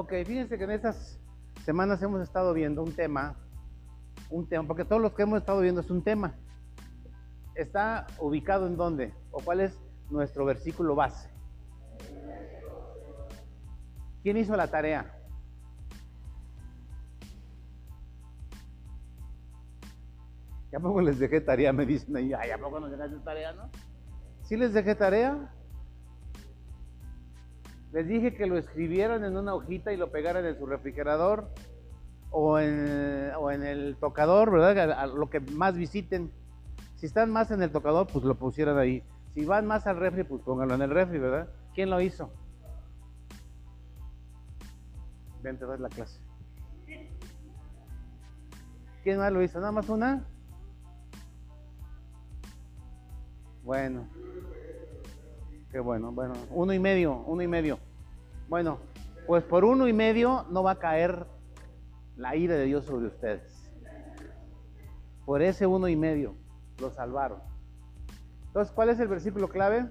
Ok, fíjense que en estas semanas hemos estado viendo un tema, un tema, porque todos los que hemos estado viendo es un tema. ¿Está ubicado en dónde? ¿O cuál es nuestro versículo base? ¿Quién hizo la tarea? ¿Ya poco les dejé tarea? Me dicen ahí, ay, ¿a poco no dejaste tarea, no? ¿Sí les dejé tarea? Les dije que lo escribieran en una hojita y lo pegaran en su refrigerador o en, o en el tocador, ¿verdad? Lo que más visiten. Si están más en el tocador, pues lo pusieran ahí. Si van más al refri, pues pónganlo en el refri, ¿verdad? ¿Quién lo hizo? Ven, te doy la clase. ¿Quién más lo hizo? ¿Nada más una? Bueno. Qué bueno, bueno. Uno y medio, uno y medio. Bueno, pues por uno y medio no va a caer la ira de Dios sobre ustedes. Por ese uno y medio lo salvaron. Entonces, ¿cuál es el versículo clave?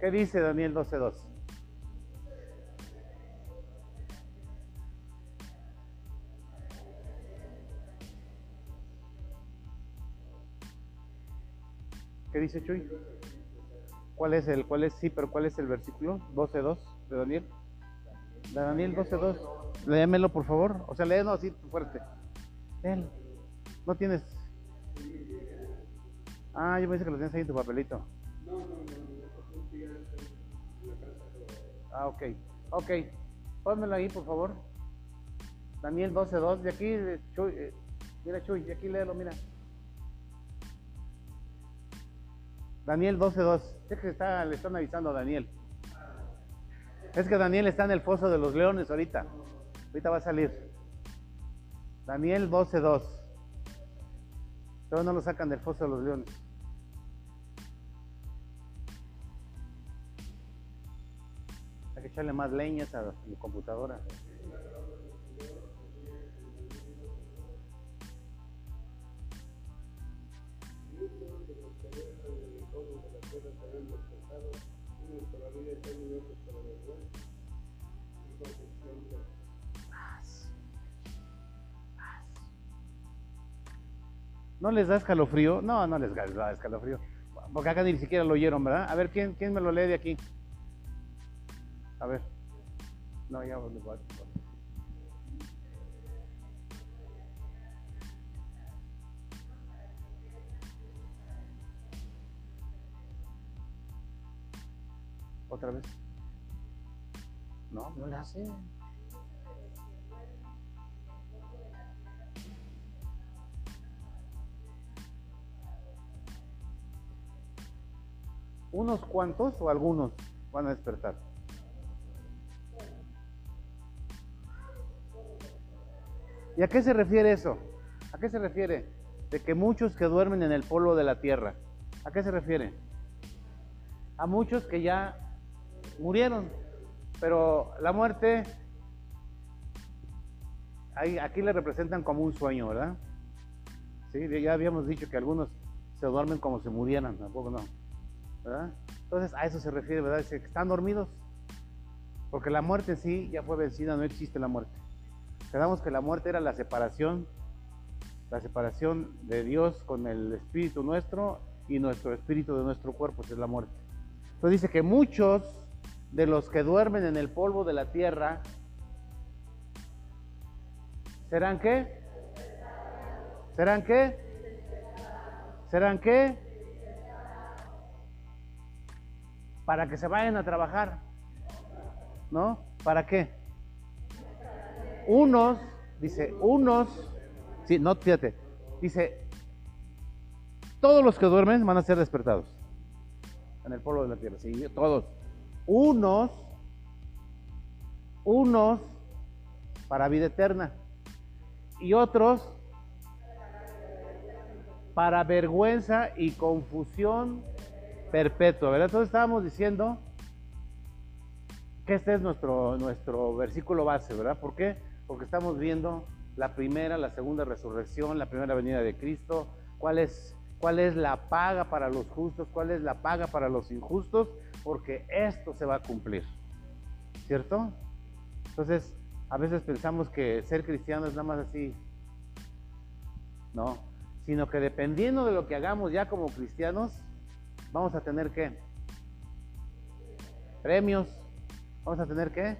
¿Qué dice Daniel 12.2? ¿Qué dice Chuy? ¿Cuál es el, cuál es, sí, pero cuál es el versículo? 12.2 de Daniel. De Daniel 12.2. Léemelo, por favor. O sea, léelo así fuerte. Léelo. No tienes. Ah, yo pensé que lo tienes ahí en tu papelito. No, no, no. Ah, ok. Ok. Pónmelo ahí, por favor. Daniel 12.2. De aquí, Chuy. Eh, mira, Chuy, de aquí léelo, mira. Daniel 12.2. Es que está, le están avisando a Daniel. Es que Daniel está en el foso de los leones ahorita. Ahorita va a salir. Daniel 12.2. Pero no lo sacan del foso de los leones. Hay que echarle más leñas a mi computadora. ¿No les da escalofrío? No, no les da escalofrío. Porque acá ni siquiera lo oyeron, ¿verdad? A ver, ¿quién, quién me lo lee de aquí? A ver. No, ya lo voy. ¿Otra vez? No, no le hace. ¿Unos cuantos o algunos van a despertar? ¿Y a qué se refiere eso? ¿A qué se refiere? De que muchos que duermen en el polvo de la tierra. ¿A qué se refiere? A muchos que ya murieron, pero la muerte aquí le representan como un sueño, ¿verdad? Sí, ya habíamos dicho que algunos se duermen como si murieran, tampoco no. Entonces a eso se refiere, ¿verdad? Dice que están dormidos, porque la muerte sí ya fue vencida, no existe la muerte. Quedamos que la muerte era la separación, la separación de Dios con el espíritu nuestro y nuestro espíritu de nuestro cuerpo, es la muerte. Entonces dice que muchos de los que duermen en el polvo de la tierra serán qué? ¿Serán qué? ¿Serán qué? Para que se vayan a trabajar. ¿No? ¿Para qué? Unos, dice, unos, sí, no, fíjate, dice, todos los que duermen van a ser despertados en el polvo de la tierra, sí, todos. Unos, unos para vida eterna y otros para vergüenza y confusión perpetuo, ¿verdad? Entonces estábamos diciendo que este es nuestro, nuestro versículo base, ¿verdad? ¿Por qué? Porque estamos viendo la primera, la segunda resurrección, la primera venida de Cristo, cuál es, cuál es la paga para los justos, cuál es la paga para los injustos, porque esto se va a cumplir, ¿cierto? Entonces, a veces pensamos que ser cristiano es nada más así. No, sino que dependiendo de lo que hagamos ya como cristianos, vamos a tener que premios, vamos a tener que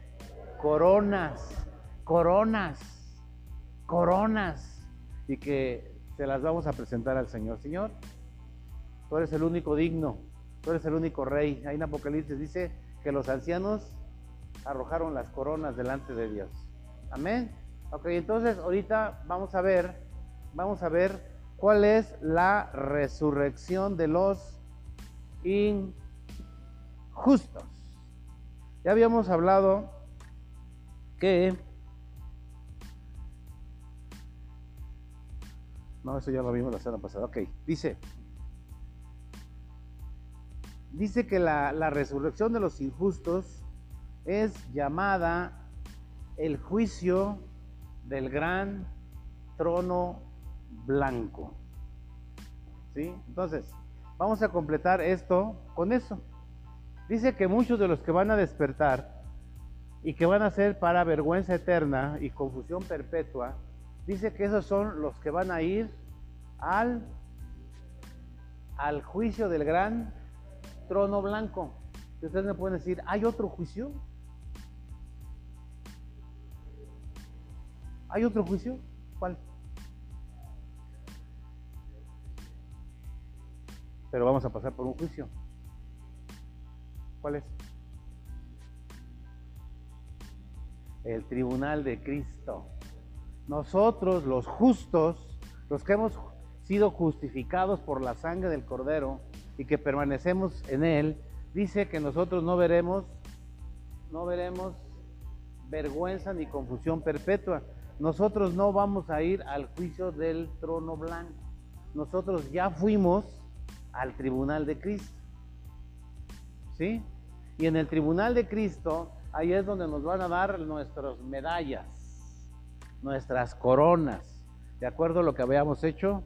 coronas, coronas, coronas, y que se las vamos a presentar al Señor. Señor, tú eres el único digno, tú eres el único rey. Ahí en Apocalipsis dice que los ancianos arrojaron las coronas delante de Dios. Amén. Ok, entonces ahorita vamos a ver, vamos a ver cuál es la resurrección de los injustos. Ya habíamos hablado que... No, eso ya lo vimos la semana pasada. Ok, dice, dice que la, la resurrección de los injustos es llamada el juicio del gran trono blanco. ¿Sí? Entonces, vamos a completar esto con eso. Dice que muchos de los que van a despertar y que van a ser para vergüenza eterna y confusión perpetua, dice que esos son los que van a ir al, juicio del gran trono blanco. Y ustedes me pueden decir, ¿hay otro juicio? ¿Hay otro juicio? ¿Cuál? Pero vamos a pasar por un juicio. ¿Cuál es? El tribunal de Cristo. Nosotros, los justos, los que hemos sido justificados por la sangre del Cordero y que permanecemos en Él, dice que nosotros no veremos, no veremos vergüenza ni confusión perpetua, nosotros no vamos a ir al juicio del trono blanco. Nosotros ya fuimos al tribunal de Cristo. ¿Sí? Y en el tribunal de Cristo, ahí es donde nos van a dar nuestras medallas, nuestras coronas, de acuerdo a lo que habíamos hecho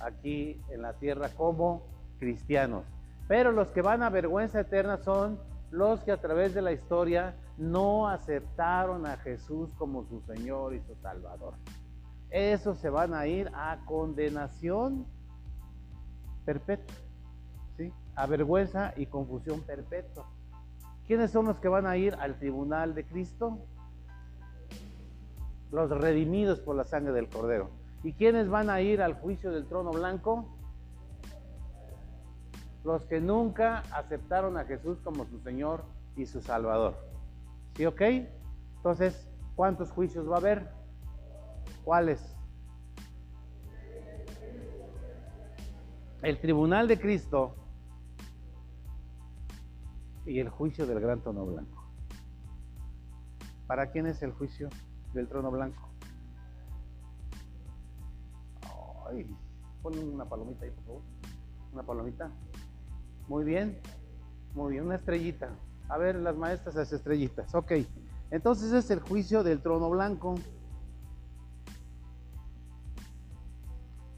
aquí en la tierra como cristianos. Pero los que van a vergüenza eterna son los que a través de la historia no aceptaron a Jesús como su Señor y su Salvador. Esos se van a ir a condenación perpetua. A vergüenza y confusión perpetua. ¿Quiénes son los que van a ir al tribunal de Cristo? Los redimidos por la sangre del Cordero. ¿Y quiénes van a ir al juicio del trono blanco? Los que nunca aceptaron a Jesús como su Señor y su Salvador. ¿Sí, ok? Entonces, ¿cuántos juicios va a haber? ¿Cuáles? El tribunal de Cristo y el juicio del gran trono blanco. ¿Para quién es el juicio del trono blanco? Ay, pon una palomita ahí, por favor. Una palomita. Muy bien, muy bien, una estrellita. A ver, las maestras, las estrellitas. Ok, entonces es el juicio del trono blanco.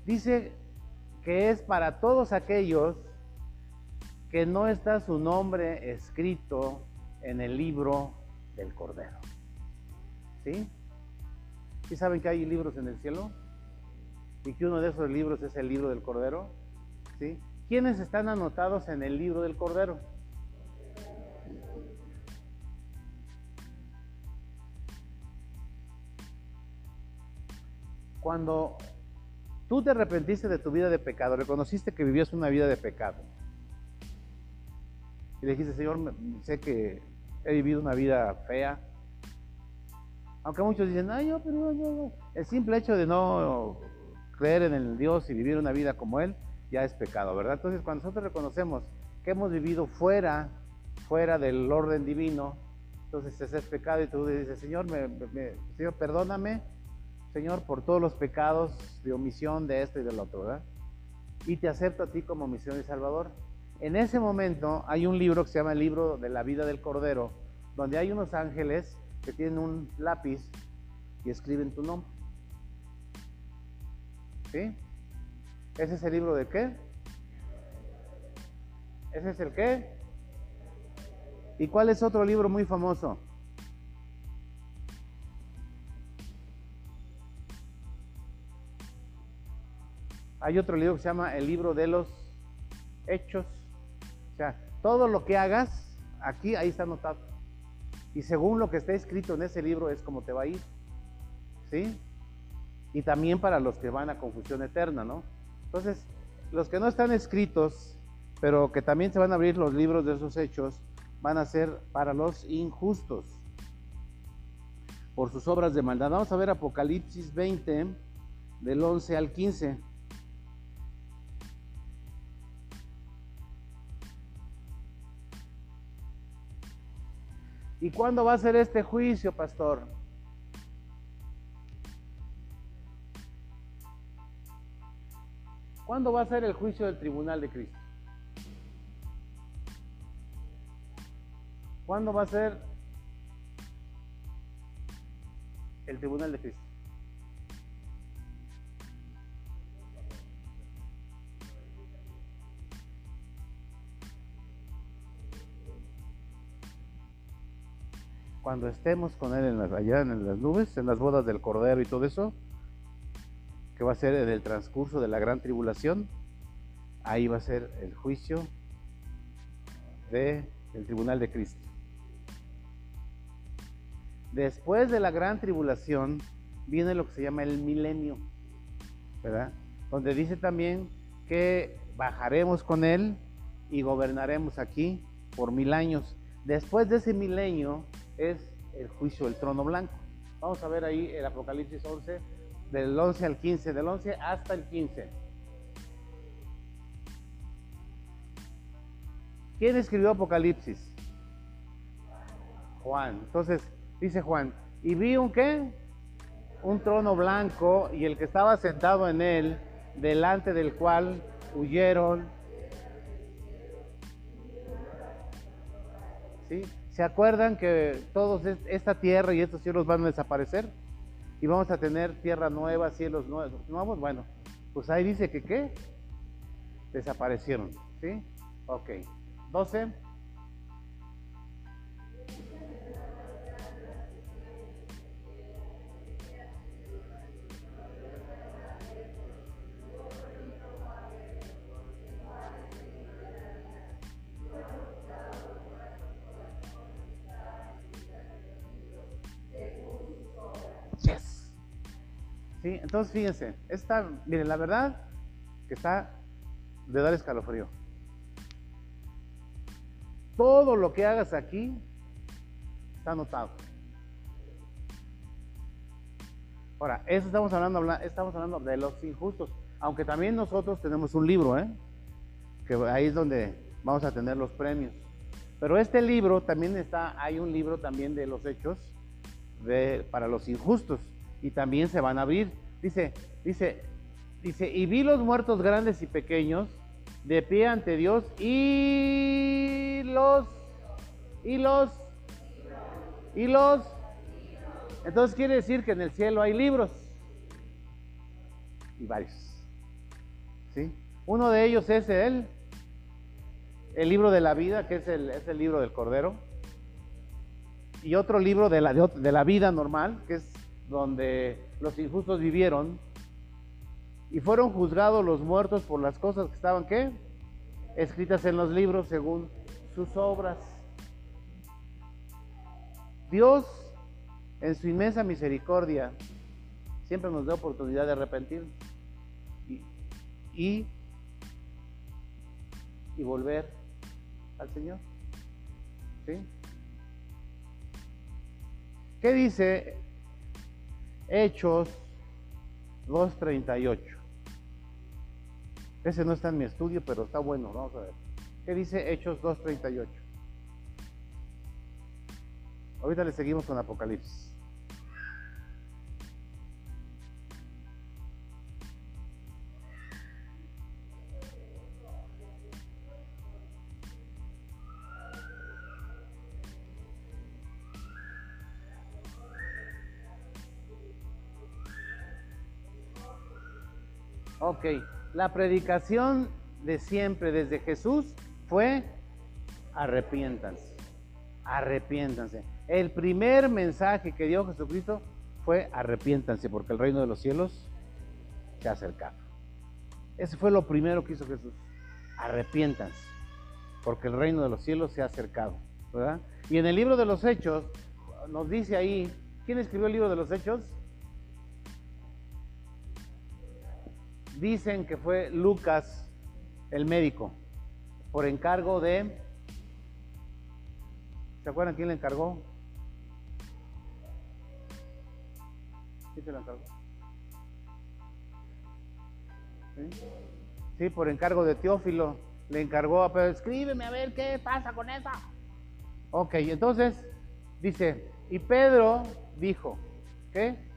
Dice que es para todos aquellos que no está su nombre escrito en el libro del Cordero. ¿Sí? ¿Sí saben que hay libros en el cielo? Y que uno de esos libros es el libro del Cordero. ¿Sí? ¿Quiénes están anotados en el libro del Cordero? Cuando tú te arrepentiste de tu vida de pecado, reconociste que vivías una vida de pecado. Y le dijiste, Señor, sé que he vivido una vida fea. Aunque muchos dicen, ay, yo, pero yo, el simple hecho de no creer en el Dios y vivir una vida como Él, ya es pecado, ¿verdad? Entonces, cuando nosotros reconocemos que hemos vivido fuera, fuera del orden divino, entonces ese es pecado y tú dices, Señor, Señor, perdóname, Señor, por todos los pecados de omisión de esto y del otro, ¿verdad? Y te acepto a ti como misión y salvador. En ese momento hay un libro que se llama el libro de la vida del Cordero, donde hay unos ángeles que tienen un lápiz y escriben tu nombre. ¿Sí? ¿Ese es el libro de qué? ¿Ese es el qué? ¿Y cuál es otro libro muy famoso? Hay otro libro que se llama El libro de los Hechos. Sea, todo lo que hagas aquí, ahí está anotado. Y según lo que está escrito en ese libro es como te va a ir. ¿Sí? Y también para los que van a confusión eterna, ¿no? Entonces, los que no están escritos, pero que también se van a abrir los libros de esos hechos, van a ser para los injustos por sus obras de maldad. Vamos a ver Apocalipsis 20, del 11 al 15. ¿Y cuándo va a ser este juicio, pastor? ¿Cuándo va a ser el juicio del tribunal de Cristo? ¿Cuándo va a ser el tribunal de Cristo? Cuando estemos con Él en las, allá en las nubes, en las bodas del Cordero y todo eso, que va a ser en el transcurso de la gran tribulación, ahí va a ser el juicio del tribunal de Cristo. Después de la gran tribulación viene lo que se llama el milenio, ¿verdad? Donde dice también que bajaremos con Él y gobernaremos aquí por mil años. Después de ese milenio es el juicio del trono blanco. Vamos a ver ahí el Apocalipsis 11, del 11 al 15, del 11 hasta el 15. ¿Quién escribió Apocalipsis? Juan. Entonces, dice Juan, y vi un qué? Un trono blanco y el que estaba sentado en él, delante del cual huyeron. ¿Sí? ¿Se acuerdan que todos esta tierra y estos cielos van a desaparecer? y vamos a tener tierra nueva, cielos nuevos. Bueno, pues ahí dice que qué? Desaparecieron. ¿Sí? Ok. 12. Entonces, fíjense, esta, miren, la verdad que está de dar escalofrío. Todo lo que hagas aquí está anotado. Ahora, eso estamos hablando, estamos hablando de los injustos, aunque también nosotros tenemos un libro, ¿eh? que ahí es donde vamos a tener los premios. Pero este libro también está, hay un libro también de los hechos de, para los injustos y también se van a abrir. Dice, dice, dice, y vi los muertos grandes y pequeños de pie ante Dios y los, y los, y los. Entonces quiere decir que en el cielo hay libros y varios. ¿Sí? Uno de ellos es el, el libro de la vida, que es el, es el libro del Cordero. Y otro libro de la, de la vida normal, que es donde los injustos vivieron y fueron juzgados los muertos por las cosas que estaban qué? Escritas en los libros según sus obras. Dios, en su inmensa misericordia, siempre nos da oportunidad de arrepentir y, y, volver al Señor. ¿Sí? ¿Qué dice Hechos 2.38. Ese no está en mi estudio, pero está bueno. Vamos a ver. ¿Qué dice Hechos 2.38? Ahorita le seguimos con Apocalipsis. Ok, la predicación de siempre desde Jesús fue arrepiéntanse, arrepiéntanse. El primer mensaje que dio Jesucristo fue arrepiéntanse porque el reino de los cielos se ha acercado. Ese fue lo primero que hizo Jesús. Arrepiéntanse, porque el reino de los cielos se ha acercado. ¿verdad? Y en el libro de los Hechos nos dice ahí, ¿quién escribió el libro de los Hechos? Dicen que fue Lucas, el médico, por encargo de... ¿Se acuerdan quién le encargó? ¿Quién se lo encargó? ¿Sí? por encargo de Teófilo. Le encargó a Pedro, escríbeme a ver qué pasa con esa. Ok, entonces dice, y Pedro dijo, ¿qué?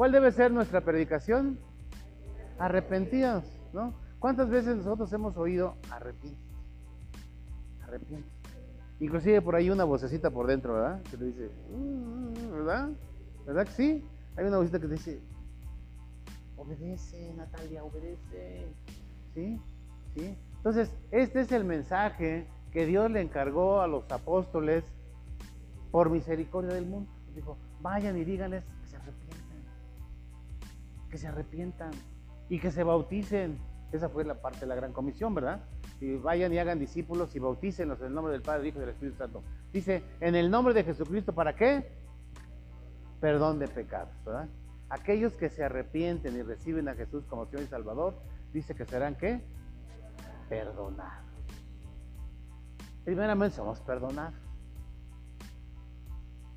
¿Cuál debe ser nuestra predicación? Arrepentidos, ¿no? ¿Cuántas veces nosotros hemos oído arrepiente? Arrepiente. Inclusive por ahí una vocecita por dentro, ¿verdad? Que te dice, mm, ¿verdad? ¿Verdad que sí? Hay una vocecita que te dice, obedece, Natalia, obedece. ¿Sí? ¿Sí? Entonces, este es el mensaje que Dios le encargó a los apóstoles por misericordia del mundo. Dijo, vayan y díganles que se arrepientan y que se bauticen. Esa fue la parte de la gran comisión, ¿verdad? Y vayan y hagan discípulos y bautícenlos en el nombre del Padre, Hijo y del Espíritu Santo. Dice, en el nombre de Jesucristo, ¿para qué? Perdón de pecados, ¿verdad? Aquellos que se arrepienten y reciben a Jesús como Señor y Salvador, dice que serán qué? Perdonados. Primeramente somos perdonados.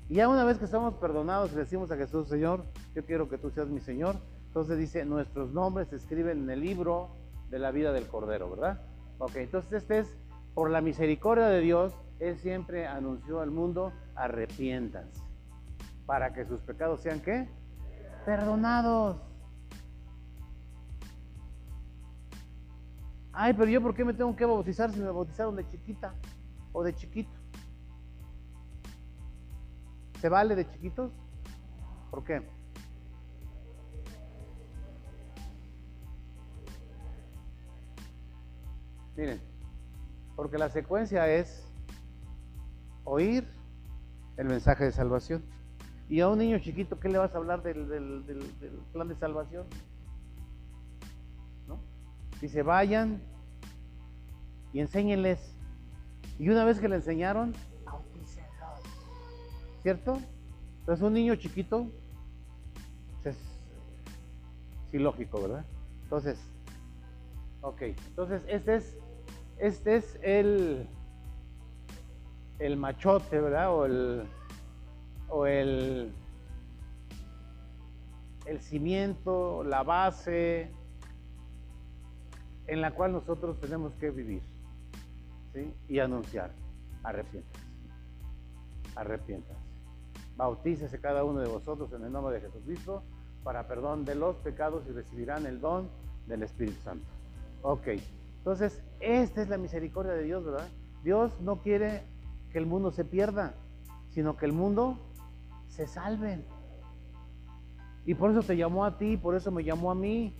Y ya una vez que somos perdonados y decimos a Jesús, Señor, yo quiero que tú seas mi Señor, entonces dice, nuestros nombres se escriben en el libro de la vida del Cordero, ¿verdad? Ok, entonces este es, por la misericordia de Dios, Él siempre anunció al mundo, arrepiéntanse, para que sus pecados sean qué? Perdonados. Ay, pero yo por qué me tengo que bautizar si me bautizaron de chiquita o de chiquito? ¿Se vale de chiquitos? ¿Por qué? Miren, porque la secuencia es oír el mensaje de salvación. Y a un niño chiquito, ¿qué le vas a hablar del, plan de salvación? ¿No? Dice, vayan y enséñenles. Y una vez que le enseñaron, ¿Cierto? Entonces un niño chiquito pues, es ilógico, ¿verdad? Entonces, ok, entonces este es este es el, el machote, ¿verdad? O el, o el, el cimiento, la base en la cual nosotros tenemos que vivir ¿sí? y anunciar. Arrepiéntanse. Arrepiéntanse. Bautícese cada uno de vosotros en el nombre de Jesucristo para perdón de los pecados y recibirán el don del Espíritu Santo. Ok. Entonces, esta es la misericordia de Dios, ¿verdad? Dios no quiere que el mundo se pierda, sino que el mundo se salve. Y por eso te llamó a ti, por eso me llamó a mí.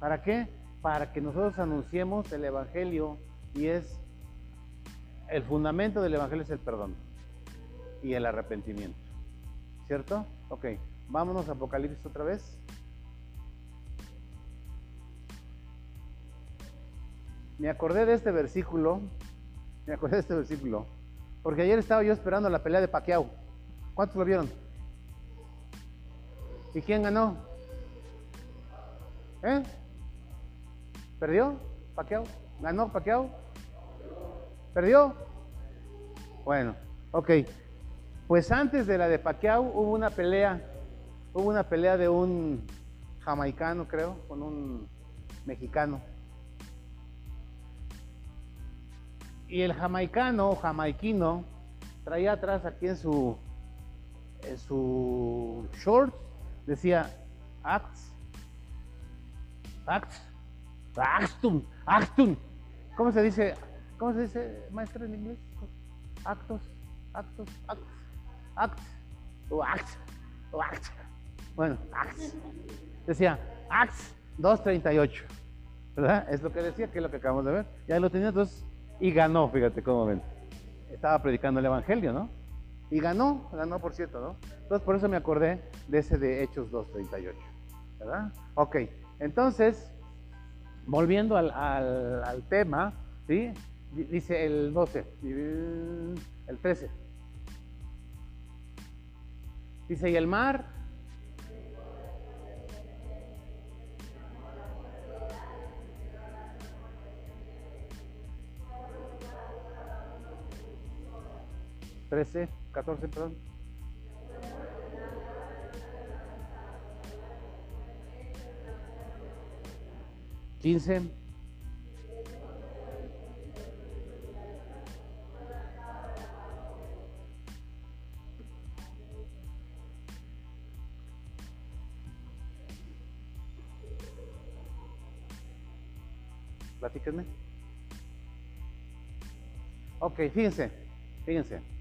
¿Para qué? Para que nosotros anunciemos el Evangelio y es el fundamento del Evangelio es el perdón y el arrepentimiento. ¿Cierto? Ok, vámonos a Apocalipsis otra vez. Me acordé de este versículo, me acordé de este versículo, porque ayer estaba yo esperando la pelea de Pacquiao. ¿Cuántos lo vieron? ¿Y quién ganó? ¿Eh? ¿Perdió? ¿Pacquiao? ¿Ganó Pacquiao? ¿Perdió? Bueno, ok. Pues antes de la de Pacquiao hubo una pelea, hubo una pelea de un jamaicano, creo, con un mexicano. Y el jamaicano, jamaiquino, traía atrás aquí en su, en su short, decía acts, acts, actum, actum. ¿Cómo se dice? ¿Cómo se dice, maestro en inglés? Actos, actos, acts, acts, o acts, o acts. Bueno, acts. Decía acts 238. ¿Verdad? Es lo que decía, que es lo que acabamos de ver. Ya lo tenía, entonces y ganó, fíjate cómo ven. Estaba predicando el Evangelio, ¿no? Y ganó, ganó por cierto, ¿no? Entonces por eso me acordé de ese de Hechos 2.38, ¿verdad? Ok, entonces, volviendo al, al tema, ¿sí? Dice el 12, el 13. Dice, y el mar Trece, catorce, perdón. Quince. Platíquenme. Ok, fíjense, fíjense.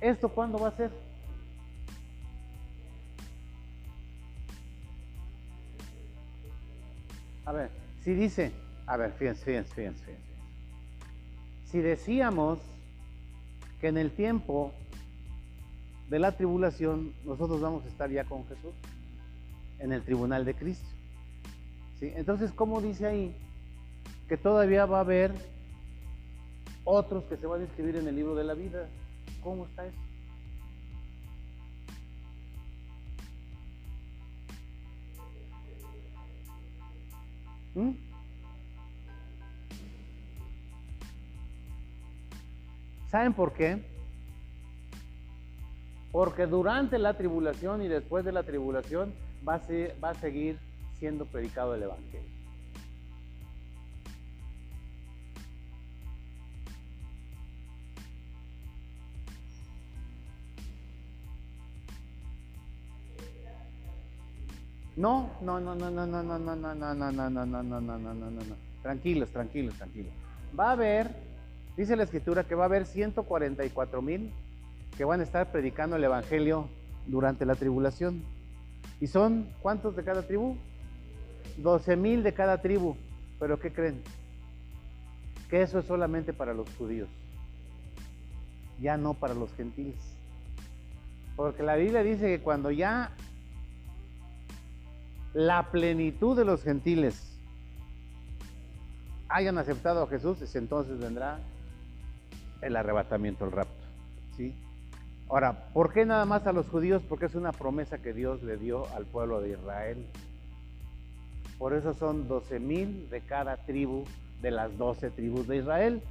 ¿Esto cuándo va a ser? A ver, si dice, a ver, fíjense, fíjense, fíjense, fíjense. Si decíamos que en el tiempo de la tribulación nosotros vamos a estar ya con Jesús en el tribunal de Cristo. Entonces, ¿cómo dice ahí? Que todavía va a haber otros que se van a inscribir en el libro de la vida. ¿Cómo está eso? ¿Mm? ¿Saben por qué? Porque durante la tribulación y después de la tribulación va a, va a seguir siendo predicado el Evangelio. No, no, no, no, no, no, no, no, no, no, no, no, no, no, no, no, no, no, no. Tranquilos, tranquilos, tranquilos. Va a haber, dice la escritura, que va a haber 144 mil que van a estar predicando el Evangelio durante la tribulación. ¿Y son cuántos de cada tribu? 12 mil de cada tribu. Pero ¿qué creen? Que eso es solamente para los judíos, ya no para los gentiles. Porque la Biblia dice que cuando ya la plenitud de los gentiles hayan aceptado a Jesús, entonces vendrá el arrebatamiento, el rapto. ¿sí? Ahora, ¿por qué nada más a los judíos? Porque es una promesa que Dios le dio al pueblo de Israel. Por eso son 12 mil de cada tribu de las 12 tribus de Israel.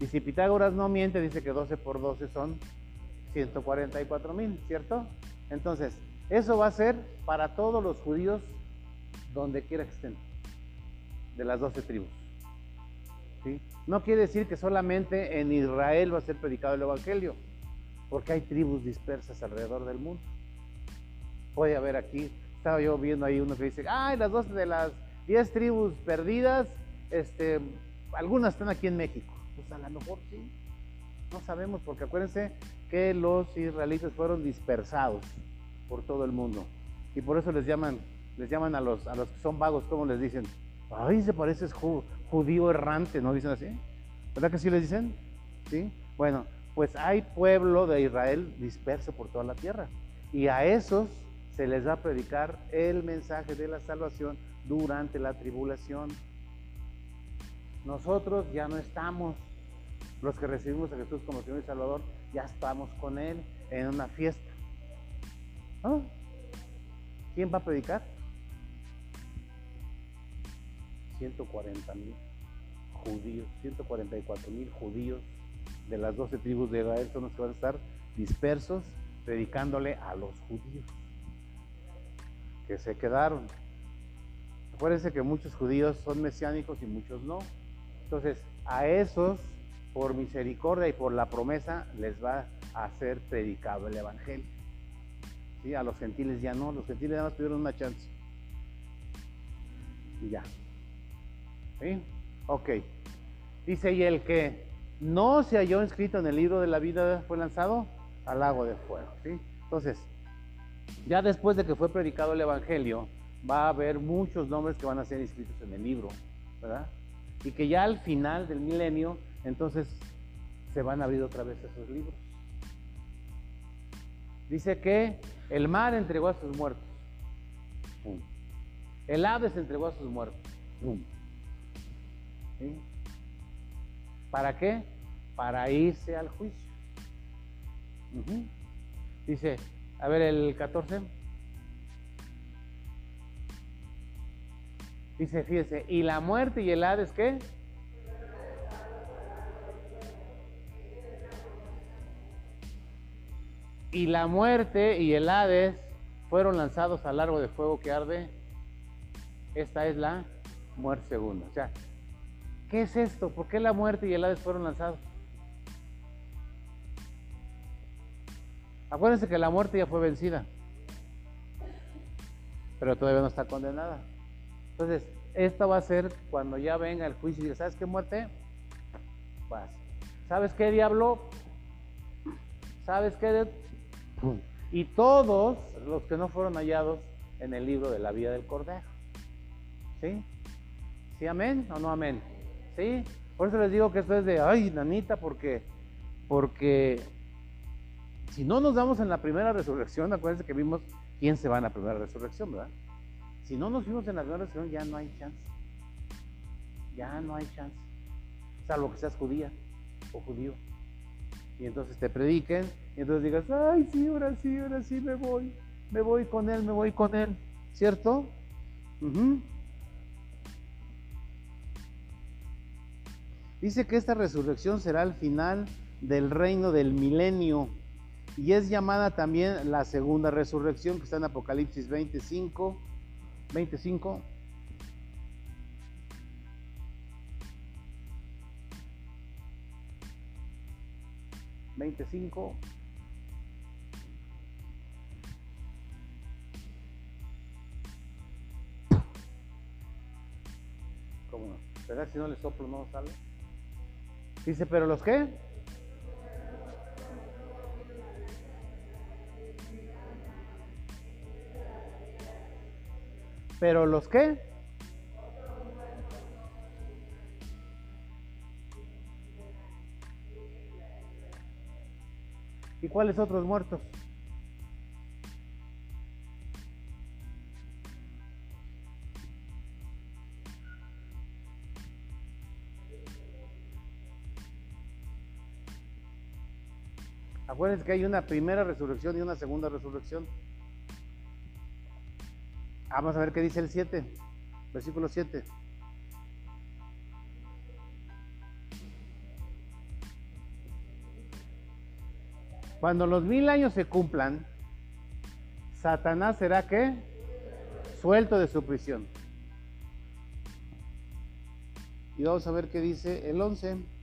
Y si Pitágoras no miente, dice que 12 por 12 son 144 mil, ¿cierto? Entonces, eso va a ser para todos los judíos donde quiera que estén, de las 12 tribus. ¿sí? No quiere decir que solamente en Israel va a ser predicado el Evangelio, porque hay tribus dispersas alrededor del mundo. Puede haber aquí estaba yo viendo ahí uno que dice, ay, las dos de las diez tribus perdidas, este, algunas están aquí en México. Pues a lo mejor sí, no sabemos, porque acuérdense que los israelitas fueron dispersados por todo el mundo. Y por eso les llaman, les llaman a los, a los que son vagos, como les dicen? Ay, se parece judío errante, ¿no dicen así? ¿Verdad que sí les dicen? Sí. Bueno, pues hay pueblo de Israel disperso por toda la tierra. Y a esos se les va a predicar el mensaje de la salvación durante la tribulación. Nosotros ya no estamos, los que recibimos a Jesús como Señor y Salvador, ya estamos con Él en una fiesta. ¿Quién va a predicar? 140 mil judíos, 144 mil judíos de las 12 tribus de Israel son los que van a estar dispersos predicándole a los judíos que se quedaron. Acuérdense que muchos judíos son mesiánicos y muchos no. Entonces, a esos, por misericordia y por la promesa, les va a ser predicado el Evangelio. A los gentiles ya no, los gentiles nada más tuvieron una chance. Y ya. ¿Sí? Ok. Dice, y el que no se halló inscrito en el libro de la vida fue lanzado al lago de fuego. ¿sí? Entonces, ya después de que fue predicado el Evangelio, va a haber muchos nombres que van a ser inscritos en el libro, ¿verdad? y que ya al final del milenio, entonces se van a abrir otra vez esos libros. Dice que el mar entregó a sus muertos. El se entregó a sus muertos. ¿Para qué? Para irse al juicio. Dice, a ver el 14. Dice, fíjese, ¿y la muerte y el Hades qué? Y la muerte y el Hades fueron lanzados al largo de fuego que arde. Esta es la muerte segunda. O sea, ¿qué es esto? ¿Por qué la muerte y el Hades fueron lanzados? Acuérdense que la muerte ya fue vencida, pero todavía no está condenada. Entonces, esto va a ser cuando ya venga el juicio y diga, ¿sabes qué muerte? Vas. ¿Sabes qué diablo? ¿Sabes qué? Y todos los que no fueron hallados en el libro de la vida del Cordero. ¿Sí? ¿Sí, amén o no amén? ¿Sí? Por eso les digo que esto es de, ay, nanita, porque, porque si no nos damos en la primera resurrección, acuérdense que vimos quién se va en la primera resurrección, ¿verdad? Si no nos fuimos en la primera resurrección, ya no hay chance. Ya no hay chance. Salvo que seas judía o judío. Y entonces te prediquen y entonces digas, ay, sí, ahora sí, ahora sí me voy, me voy con él, me voy con él, ¿cierto? Uh. Dice que esta resurrección será el final del reino del milenio y es llamada también la segunda resurrección que está en Apocalipsis 25, 25. ¿25? ¿Será que si no le soplo no sale? Dice, ¿pero los qué? ¿Pero los qué? ¿Y cuáles otros muertos? Acuérdense que hay una primera resurrección y una segunda resurrección. Vamos a ver qué dice el 7, versículo 7. Cuando los mil años se cumplan, Satanás será que suelto de su prisión. Y vamos a ver qué dice el 11.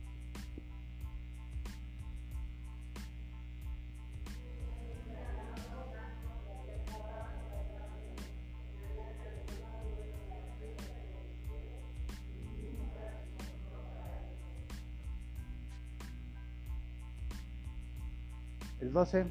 El 12.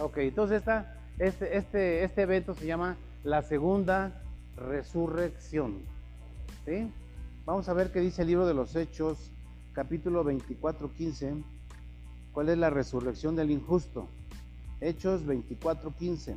Ok, entonces esta, este, este, este evento se llama la segunda resurrección. ¿Sí? Vamos a ver qué dice el libro de los Hechos, capítulo 24, 15. ¿Cuál es la resurrección del injusto? Hechos 24, 15.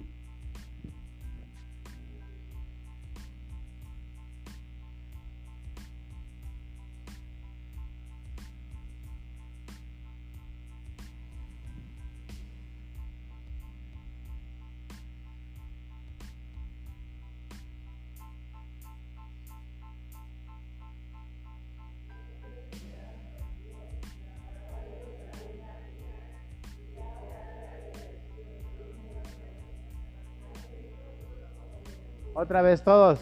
Otra vez todos.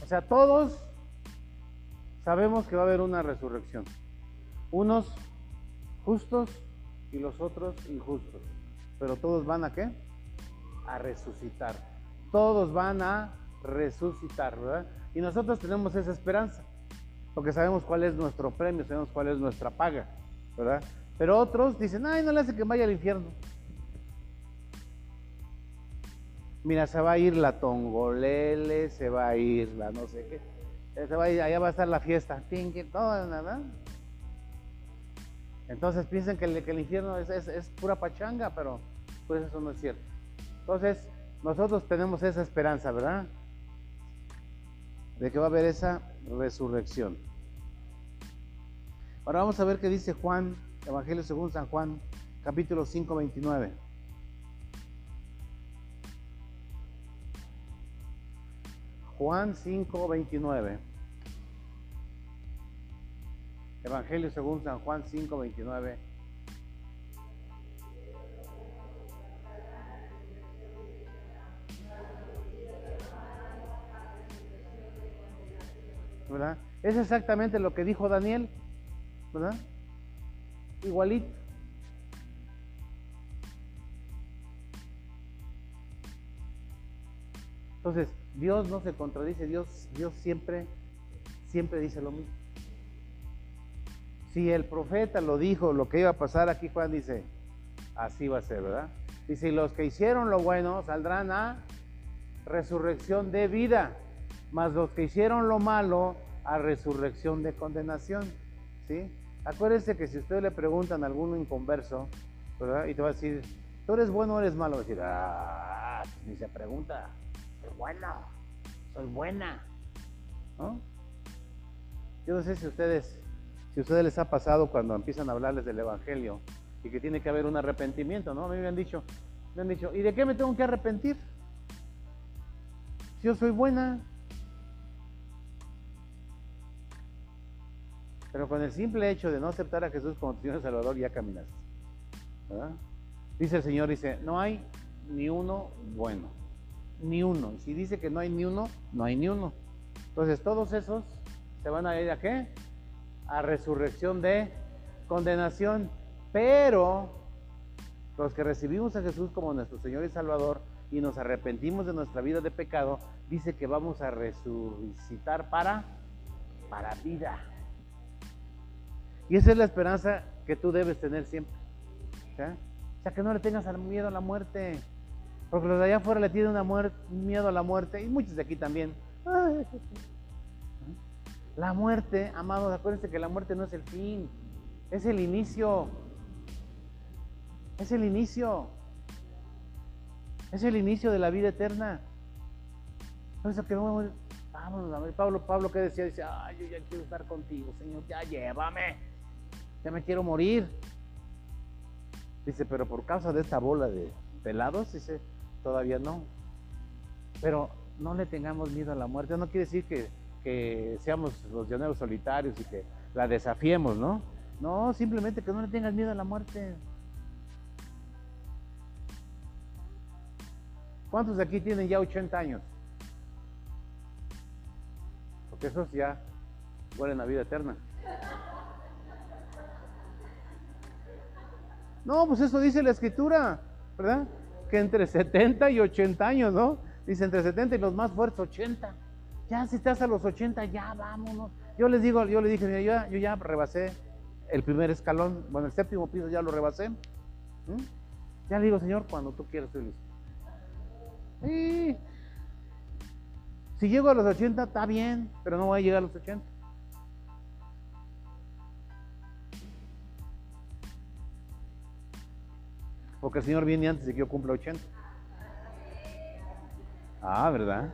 O sea, todos sabemos que va a haber una resurrección. Unos justos y los otros injustos. Pero todos van a qué? A resucitar. Todos van a resucitar, ¿verdad? Y nosotros tenemos esa esperanza, porque sabemos cuál es nuestro premio, sabemos cuál es nuestra paga, ¿verdad? Pero otros dicen, ay, no le hace que vaya al infierno. Mira, se va a ir la tongolele, se va a ir la no sé qué, se va a ir, allá va a estar la fiesta, todo, nada. Entonces piensan que el, que el infierno es, es, pura pachanga, pero pues eso no es cierto. Entonces, nosotros tenemos esa esperanza, ¿verdad? De que va a haber esa resurrección. Ahora vamos a ver qué dice Juan, Evangelio según San Juan, capítulo 5, 29. Juan 5, 29. Evangelio según San Juan 5, 29. Es exactamente lo que dijo Daniel, ¿verdad? Igualito. Entonces, Dios no se contradice, Dios, Dios siempre, siempre dice lo mismo. Si el profeta lo dijo, lo que iba a pasar aquí, Juan dice, así va a ser, ¿verdad? Dice, y los que hicieron lo bueno saldrán a resurrección de vida, mas los que hicieron lo malo a resurrección de condenación, ¿sí? Acuérdense que si ustedes le preguntan a alguno inconverso, ¿verdad? Y te va a decir, ¿tú eres bueno o eres malo? Va a decir, ah, ni se pregunta, soy bueno, soy buena, ¿no? Yo no sé si ustedes si a ustedes les ha pasado cuando empiezan a hablarles del Evangelio y que tiene que haber un arrepentimiento, ¿no? A mí me han dicho, me han dicho, ¿y de qué me tengo que arrepentir? Si yo soy buena. Pero con el simple hecho de no aceptar a Jesús como tu Señor Salvador ya caminas. Dice el Señor, dice, no hay ni uno bueno. Ni uno. Y si dice que no hay ni uno, no hay ni uno. Entonces todos esos se van a ir a qué? a resurrección de condenación. Pero los que recibimos a Jesús como nuestro Señor y Salvador y nos arrepentimos de nuestra vida de pecado, dice que vamos a resucitar para, para vida. Y esa es la esperanza que tú debes tener siempre. O sea, que no le tengas miedo a la muerte. Porque los de allá afuera le tienen una miedo a la muerte, y muchos de aquí también. La muerte, amados, acuérdense que la muerte no es el fin, es el inicio. Es el inicio. Es el inicio de la vida eterna. Por eso que vamos, ver, Pablo, Pablo, ¿qué decía? Dice, ay, yo ya quiero estar contigo, Señor, ya llévame. Ya me quiero morir. Dice, pero por causa de esta bola de pelados, dice, todavía no. Pero no le tengamos miedo a la muerte. No quiere decir que que seamos los llaneros solitarios y que la desafiemos, ¿no? No, simplemente que no le tengas miedo a la muerte. ¿Cuántos de aquí tienen ya 80 años? Porque esos ya huelen a vida eterna. No, pues eso dice la escritura, ¿verdad? Que entre 70 y 80 años, ¿no? Dice entre 70 y los más fuertes 80. Ya si estás a los 80, ya vámonos. Yo les digo, yo le dije, mira, yo, ya, yo ya rebasé el primer escalón, bueno, el séptimo piso ya lo rebasé. Ya le digo, Señor, cuando tú quieras estoy listo. Si llego a los 80, está bien, pero no voy a llegar a los 80. Porque el Señor viene antes de que yo cumpla 80. Ah, ¿verdad?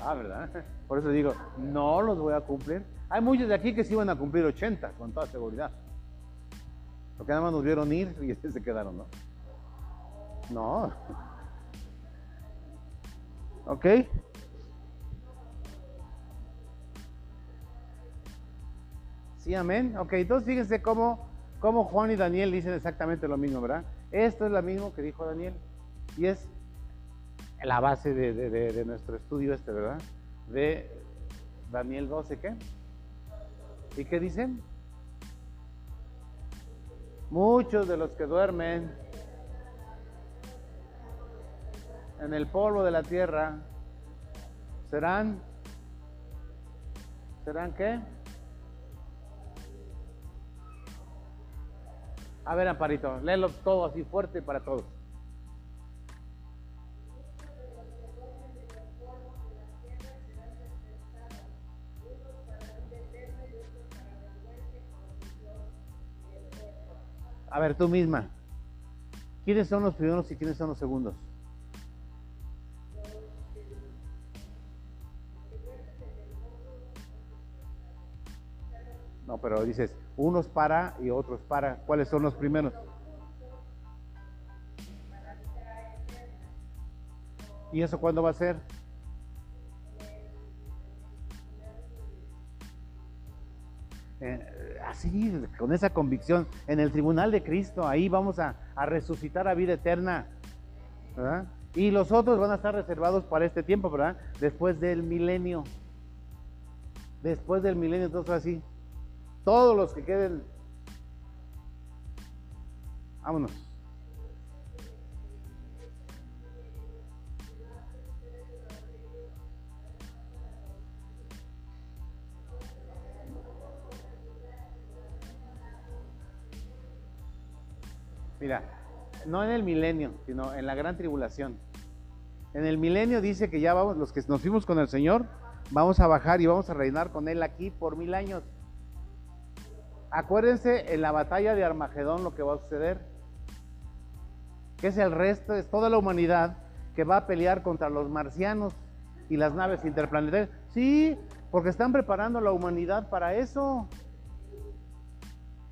Ah, ¿verdad? Por eso digo, no los voy a cumplir. Hay muchos de aquí que sí van a cumplir 80, con toda seguridad. Porque nada más nos vieron ir y se quedaron, ¿no? No. ¿Ok? Sí, amén. Ok, entonces fíjense cómo, cómo Juan y Daniel dicen exactamente lo mismo, ¿verdad? Esto es lo mismo que dijo Daniel. Y es la base de, nuestro estudio este, ¿verdad? De Daniel 12, ¿qué? ¿Y qué dicen? Muchos de los que duermen en el polvo de la tierra serán, ¿serán qué? A ver, Amparito, léelo todo así fuerte para todos. A ver, tú misma. ¿Quiénes son los primeros y quiénes son los segundos? Pero dices, unos para y otros para. ¿Cuáles son los primeros? ¿Y eso cuándo va a ser? Eh, así, con esa convicción, en el tribunal de Cristo, ahí vamos a, a resucitar a vida eterna. ¿verdad? Y los otros van a estar reservados para este tiempo, ¿verdad? Después del milenio. Después del milenio, entonces así. Todos los que queden. Vámonos. Mira, no en el milenio, sino en la gran tribulación. En el milenio dice que ya vamos, los que nos fuimos con el Señor, vamos a bajar y vamos a reinar con Él aquí por mil años. Acuérdense en la batalla de Armagedón lo que va a suceder, que es el resto, es toda la humanidad que va a pelear contra los marcianos y las naves interplanetarias. Sí, porque están preparando a la humanidad para eso.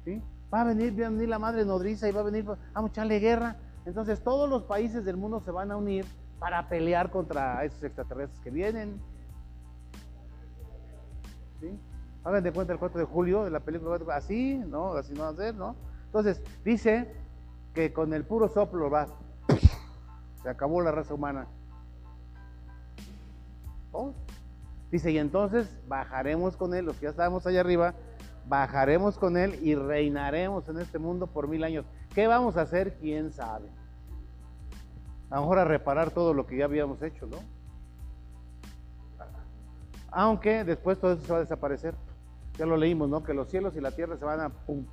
¿Sí? Va a venir, va a venir la madre nodriza y va a venir, vamos a echarle guerra. Entonces todos los países del mundo se van a unir para pelear contra esos extraterrestres que vienen. ¿Sí? Hagan de cuenta el 4 de julio de la película, así, ¿no? Así no va a ser, ¿no? Entonces, dice que con el puro soplo va, se acabó la raza humana. ¿Oh? Dice, y entonces bajaremos con él, los que ya estábamos allá arriba, bajaremos con él y reinaremos en este mundo por mil años. ¿Qué vamos a hacer? ¿Quién sabe? A lo mejor a reparar todo lo que ya habíamos hecho, ¿no? Aunque después todo eso se va a desaparecer. Ya lo leímos, ¿no? Que los cielos y la tierra se van a... Pum,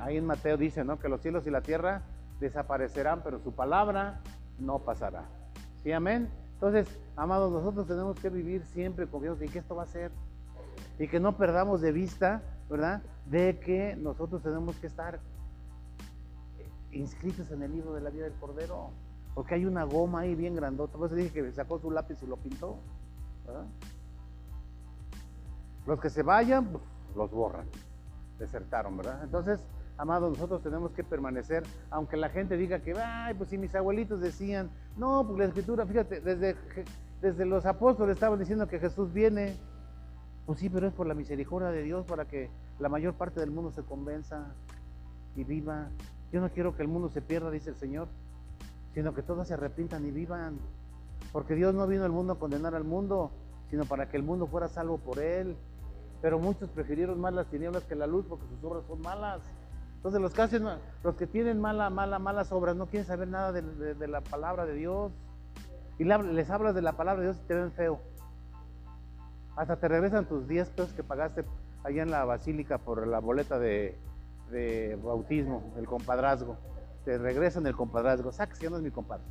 Ahí en Mateo dice, ¿no? Que los cielos y la tierra desaparecerán, pero su palabra no pasará. ¿Sí, amén? Entonces, amados, nosotros tenemos que vivir siempre confiados en que esto va a ser y que no perdamos de vista, ¿verdad? De que nosotros tenemos que estar inscritos en el libro de la vida del Cordero, porque hay una goma ahí bien grandota. Por eso dije que sacó su lápiz y lo pintó. ¿verdad? Los que se vayan, pues, los borran, desertaron, ¿verdad? Entonces, amados, nosotros tenemos que permanecer, aunque la gente diga que, ay, pues si mis abuelitos decían, no, pues la escritura, fíjate, desde, desde los apóstoles estaban diciendo que Jesús viene, pues sí, pero es por la misericordia de Dios para que la mayor parte del mundo se convenza y viva. Yo no quiero que el mundo se pierda, dice el Señor, sino que todos se arrepientan y vivan. Porque Dios no vino al mundo a condenar al mundo, sino para que el mundo fuera salvo por Él. Pero muchos prefirieron más las tinieblas que la luz porque sus obras son malas. Entonces los que, hacen, los que tienen mala, mala, malas obras no quieren saber nada de, la palabra de Dios. Y les hablas de la palabra de Dios y te ven feo. Hasta te regresan tus 10 pesos que pagaste allá en la basílica por la boleta de, bautismo, el compadrazgo. Te regresan el compadrazgo. Saca, si no es mi compadre.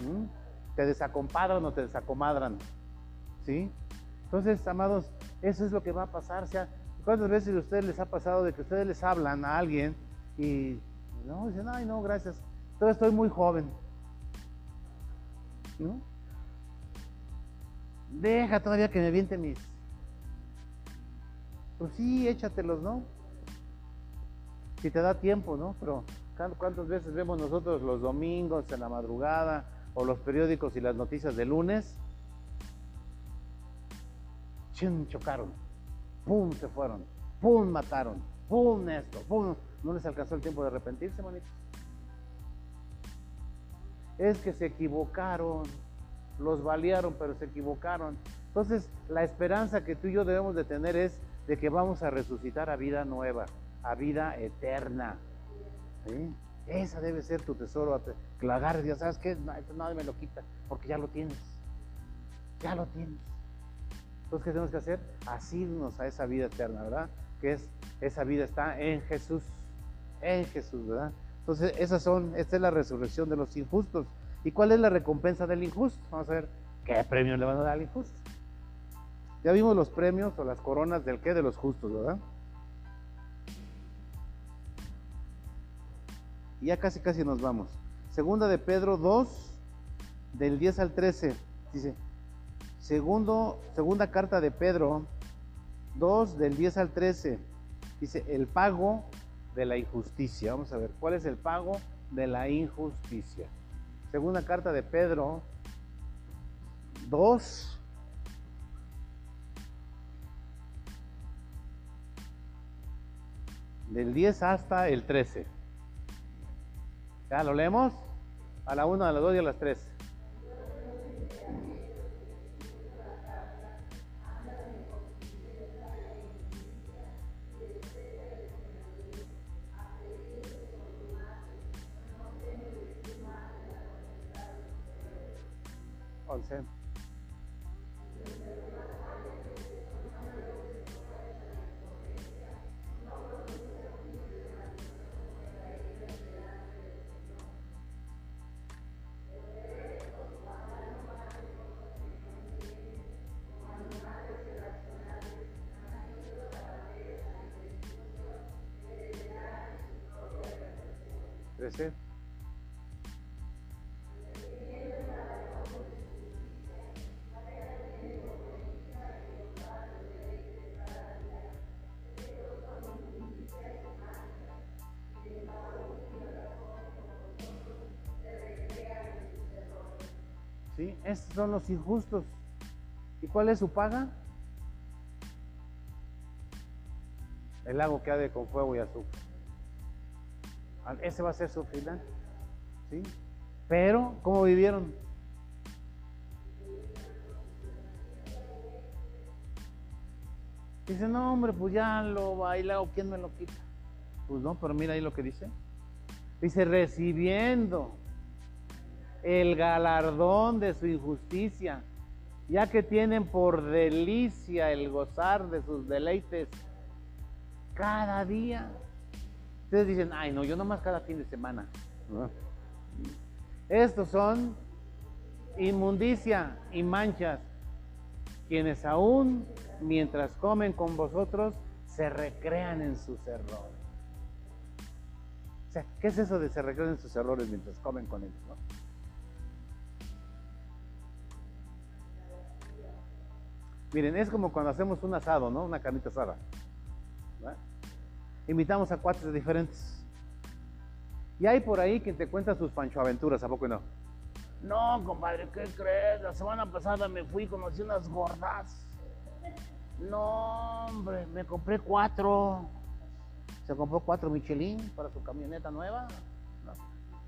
¿Mm? Te desacompadran o te desacomadran. ¿Sí? Entonces, amados, eso es lo que va a pasar. O sea, ¿Cuántas veces a ustedes les ha pasado de que ustedes les hablan a alguien y no, dicen, ay, no, gracias, todavía estoy muy joven? ¿No? Deja todavía que me viente mis. Pues sí, échatelos, ¿no? Si te da tiempo, ¿no? Pero ¿cuántas veces vemos nosotros los domingos en la madrugada o los periódicos y las noticias de lunes? Chin, chocaron, pum, se fueron, pum, mataron, pum, esto, pum. No les alcanzó el tiempo de arrepentirse, manito. Es que se equivocaron, los balearon, pero se equivocaron. Entonces, la esperanza que tú y yo debemos de tener es de que vamos a resucitar a vida nueva, a vida eterna. Esa debe ser tu tesoro. Y ya sabes que nadie me lo quita, porque ya lo tienes. Ya lo tienes. Entonces, ¿qué tenemos que hacer? Asirnos a esa vida eterna, ¿verdad? Que es, esa vida está en Jesús. En Jesús, ¿verdad? Entonces, esas son, esta es la resurrección de los injustos. ¿Y cuál es la recompensa del injusto? Vamos a ver qué premio le van a dar al injusto. Ya vimos los premios o las coronas del qué de los justos, ¿verdad? Y ya casi casi nos vamos. Segunda de Pedro 2, del 10 al 13. Dice, segundo, segunda carta de Pedro 2, del 10 al 13. Dice, el pago de la injusticia. Vamos a ver, ¿cuál es el pago de la injusticia? Segunda carta de Pedro 2, del 10 hasta el 13. ¿Ya lo leemos? A la 1, a las 2 y a las 3. Son los injustos. ¿Y cuál es su paga? El lago que ha de con fuego y azúcar. Ese va a ser su final. ¿Sí? Pero, ¿cómo vivieron? Dice, no, hombre, pues ya lo bailado, ¿quién me lo quita? Pues no, pero mira ahí lo que dice. Dice, recibiendo el galardón de su injusticia, ya que tienen por delicia el gozar de sus deleites cada día. Ustedes dicen, ay, no, yo nomás cada fin de semana. Estos son inmundicia y manchas, quienes aún mientras comen con vosotros se recrean en sus errores. O sea, ¿qué es eso de se recrean en sus errores mientras comen con ellos? Miren, es como cuando hacemos un asado, ¿no? Una carnita asada. Invitamos a cuatro diferentes. Y hay por ahí quien te cuenta sus panchoaventuras, ¿a poco no? No, compadre, ¿qué crees? La semana pasada me fui y conocí unas gordas. No, hombre, me compré cuatro. Se compró cuatro Michelin para su camioneta nueva.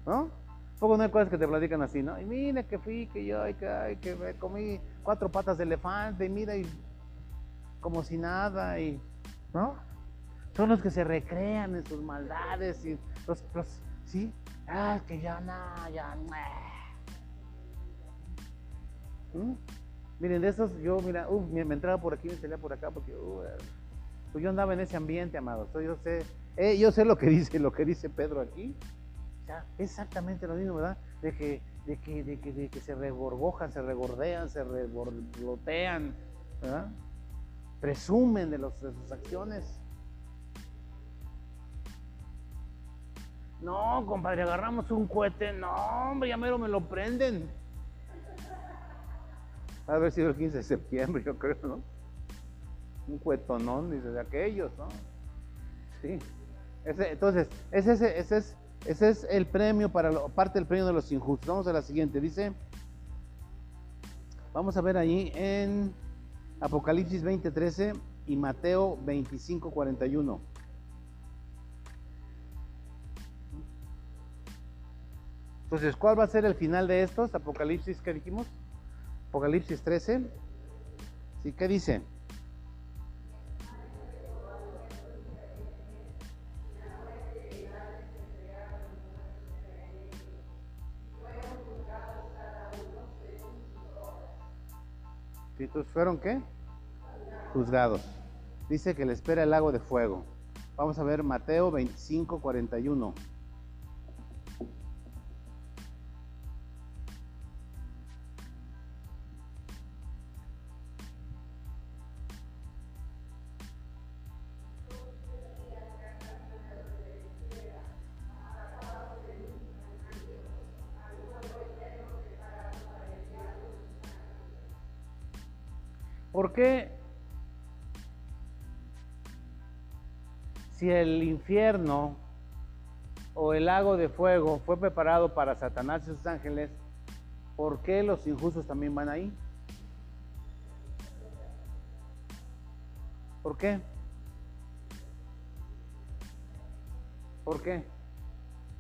¿No? Poco no hay cosas que te platican así, ¿no? Y mira que fui, que yo, que, que comí cuatro patas de elefante, y mira, y como si nada, ¿no? Son los que se recrean en sus maldades y los, los ¿sí? Ah, que ya no, ya no. ¿Mm? Miren, de esos yo, mira, uf, me, entraba por aquí, me salía por acá, porque uh, pues yo andaba en ese ambiente, amado. yo sé, eh, yo sé lo que dice, lo que dice Pedro aquí. Exactamente lo mismo, ¿verdad? De que, de que, de que, de que se regorgojan, se regordean, se reborlotean, ¿verdad? Presumen de, los, de sus acciones. No, compadre, agarramos un cohete. No, hombre, ya mero me lo prenden. Ha haber sido el 15 de septiembre, yo creo, ¿no? Un cuetonón, dice, de aquellos, ¿no? Sí. entonces, ese, ese, es, ese es el premio para parte del premio de los injustos. Vamos a la siguiente. Dice, vamos a ver ahí en Apocalipsis 20:13 y Mateo 25:41. Entonces, ¿cuál va a ser el final de estos? Apocalipsis, ¿qué dijimos? Apocalipsis 13. ¿Sí? ¿Qué dice? ¿Fueron qué? Juzgados. Dice que le espera el lago de fuego. Vamos a ver Mateo 25, 41. El infierno o el lago de fuego fue preparado para Satanás y sus ángeles, ¿por qué los injustos también van ahí? ¿Por qué? ¿Por qué?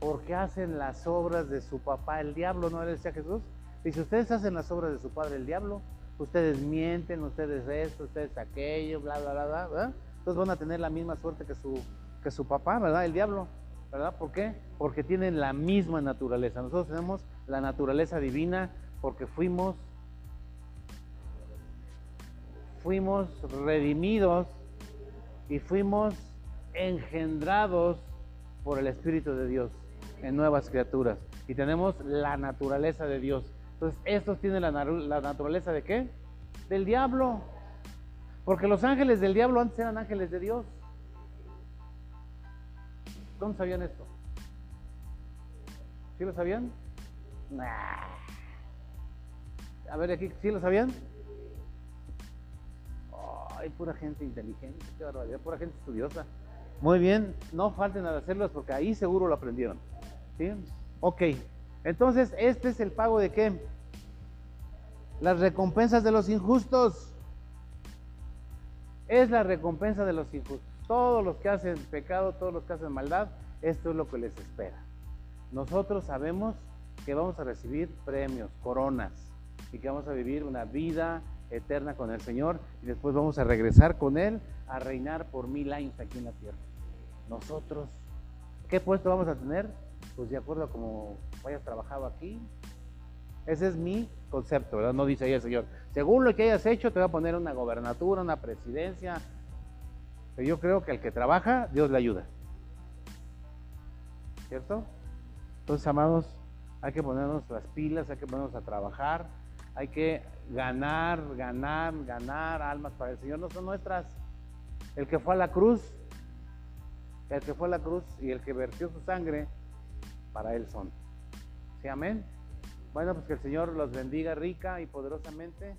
Porque hacen las obras de su papá el diablo, ¿no le decía Jesús? Dice, ustedes hacen las obras de su padre el diablo, ustedes mienten, ustedes esto, ustedes aquello, bla, bla, bla, bla. Entonces van a tener la misma suerte que su, que su papá, ¿verdad? El diablo, ¿verdad? ¿Por qué? Porque tienen la misma naturaleza. Nosotros tenemos la naturaleza divina porque fuimos, fuimos redimidos y fuimos engendrados por el Espíritu de Dios en nuevas criaturas. Y tenemos la naturaleza de Dios. Entonces, estos tienen la, naturaleza de qué? Del diablo. Porque los ángeles del diablo antes eran ángeles de Dios. ¿Cómo sabían esto? ¿Sí lo sabían? A ver, aquí, ¿sí lo sabían? Ay, pura gente inteligente, qué barbaridad, pura gente estudiosa. Muy bien, no falten a hacerlos porque ahí seguro lo aprendieron. ¿Sí? Ok. Entonces, este es el pago de qué? Las recompensas de los injustos. Es la recompensa de los injustos. Todos los que hacen pecado, todos los que hacen maldad, esto es lo que les espera. Nosotros sabemos que vamos a recibir premios, coronas, y que vamos a vivir una vida eterna con el Señor, y después vamos a regresar con Él a reinar por mil años aquí en la tierra. Nosotros, ¿qué puesto vamos a tener? Pues de acuerdo a cómo hayas trabajado aquí. Ese es mi concepto, ¿verdad? No dice ahí el Señor. Según lo que hayas hecho, te va a poner una gobernatura, una presidencia. Pero yo creo que el que trabaja, Dios le ayuda. ¿Cierto? Entonces, amados, hay que ponernos las pilas, hay que ponernos a trabajar, hay que ganar, ganar, ganar almas para el Señor. No son nuestras. El que fue a la cruz, el que fue a la cruz y el que vertió su sangre, para Él son. ¿Sí, amén? Bueno, pues que el Señor los bendiga rica y poderosamente.